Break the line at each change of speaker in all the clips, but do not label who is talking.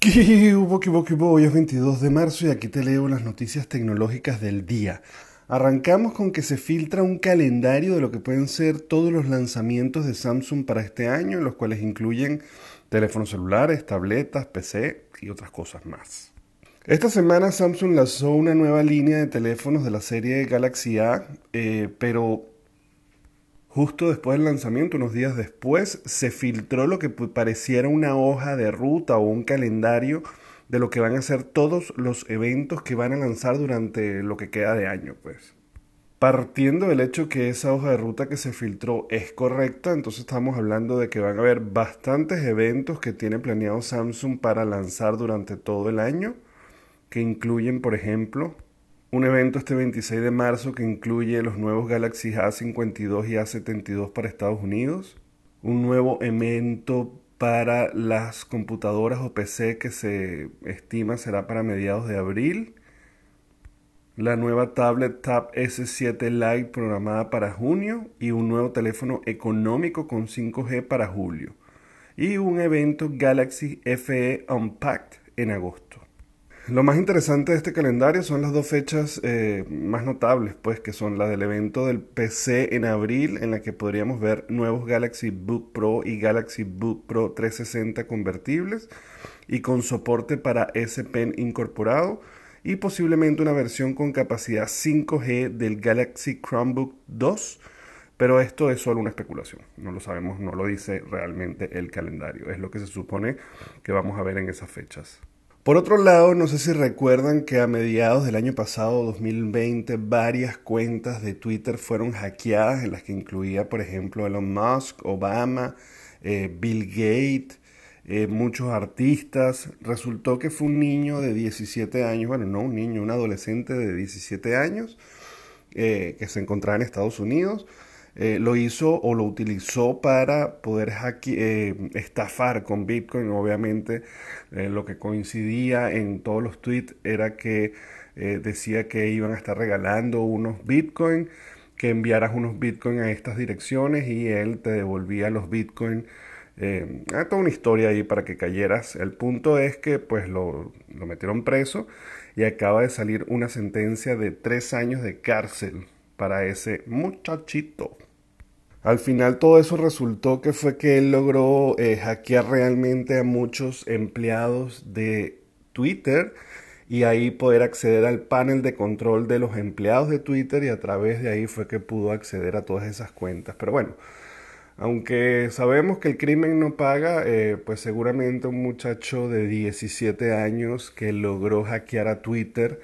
¿Qué hubo? Hoy es 22 de marzo y aquí te leo las noticias tecnológicas del día. Arrancamos con que se filtra un calendario de lo que pueden ser todos los lanzamientos de Samsung para este año, los cuales incluyen teléfonos celulares, tabletas, PC y otras cosas más. Esta semana Samsung lanzó una nueva línea de teléfonos de la serie Galaxy A, eh, pero Justo después del lanzamiento, unos días después, se filtró lo que pareciera una hoja de ruta o un calendario de lo que van a ser todos los eventos que van a lanzar durante lo que queda de año, pues. Partiendo del hecho que esa hoja de ruta que se filtró es correcta, entonces estamos hablando de que van a haber bastantes eventos que tiene planeado Samsung para lanzar durante todo el año, que incluyen, por ejemplo, un evento este 26 de marzo que incluye los nuevos Galaxy A52 y A72 para Estados Unidos, un nuevo evento para las computadoras o PC que se estima será para mediados de abril, la nueva tablet Tab S7 Lite programada para junio y un nuevo teléfono económico con 5G para julio y un evento Galaxy FE Unpacked en agosto. Lo más interesante de este calendario son las dos fechas eh, más notables, pues que son la del evento del PC en abril, en la que podríamos ver nuevos Galaxy Book Pro y Galaxy Book Pro 360 convertibles y con soporte para S Pen incorporado y posiblemente una versión con capacidad 5G del Galaxy Chromebook 2. Pero esto es solo una especulación, no lo sabemos, no lo dice realmente el calendario, es lo que se supone que vamos a ver en esas fechas. Por otro lado, no sé si recuerdan que a mediados del año pasado, 2020, varias cuentas de Twitter fueron hackeadas, en las que incluía, por ejemplo, Elon Musk, Obama, eh, Bill Gates, eh, muchos artistas. Resultó que fue un niño de 17 años, bueno, no un niño, un adolescente de 17 años, eh, que se encontraba en Estados Unidos eh, lo hizo o lo utilizó para poder eh, estafar con Bitcoin. Obviamente eh, lo que coincidía en todos los tweets era que decía que iban a estar regalando unos Bitcoin, que enviaras unos Bitcoin a estas direcciones y él te devolvía los Bitcoin. Eh, toda una historia ahí para que cayeras. El punto es que pues lo metieron preso y acaba de salir una sentencia de tres años de cárcel para ese muchachito. Al final todo eso resultó que fue que él logró eh, hackear realmente a muchos empleados de Twitter y ahí poder acceder al panel de control de los empleados de Twitter y a través de ahí fue que pudo acceder a todas esas cuentas. Pero bueno, aunque sabemos que el crimen no paga, eh, pues seguramente un muchacho de 17 años que logró hackear a Twitter,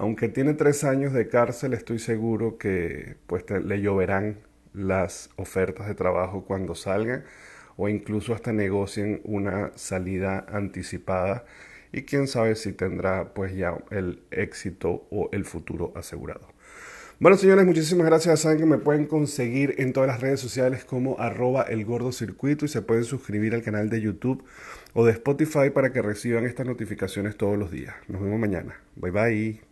aunque tiene tres años de cárcel, estoy seguro que pues le lloverán las ofertas de trabajo cuando salgan o incluso hasta negocien una salida anticipada y quién sabe si tendrá pues ya el éxito o el futuro asegurado. Bueno señores, muchísimas gracias. Saben que me pueden conseguir en todas las redes sociales como arroba el gordo y se pueden suscribir al canal de YouTube o de Spotify para que reciban estas notificaciones todos los días. Nos vemos mañana. Bye bye.